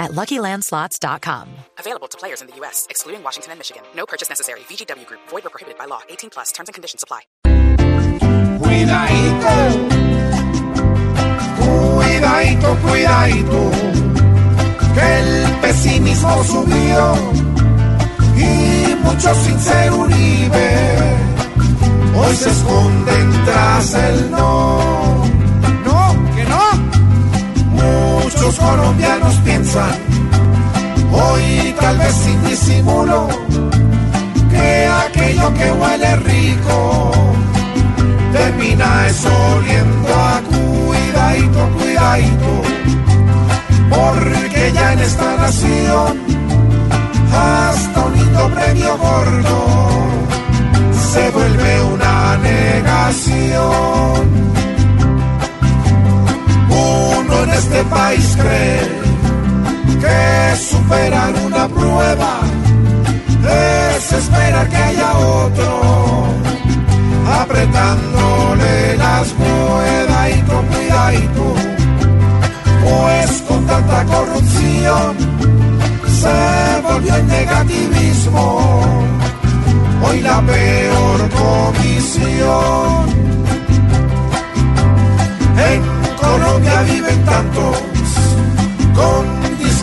at LuckyLandSlots.com. Available to players in the U.S., excluding Washington and Michigan. No purchase necessary. VGW Group. Void or prohibited by law. 18 plus. Terms and conditions apply. Cuidadito, cuidadito, cuidadito, que el pesimismo subió y muchos sin ser Uribe hoy se esconden tras el no. No, tal vez sin disimulo, que aquello que huele rico termina es oliendo a cuidadito, cuidadito, porque ya en esta nación hasta un lindo premio gordo se vuelve una negación. Uno en este país cree que superar una prueba es esperar que haya otro apretándole las cuidadito, cuidadito, pues con tanta corrupción se volvió el negativismo, hoy la peor comisión. En Colombia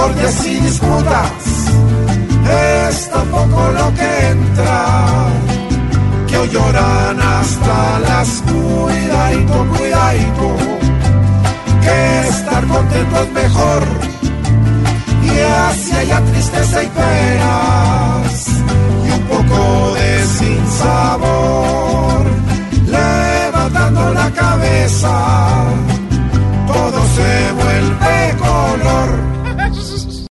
discordias y disputas, es tampoco lo que entra. Que hoy lloran hasta las cuidadito, cuidadito, que estar contento es mejor. Y así haya tristeza y penas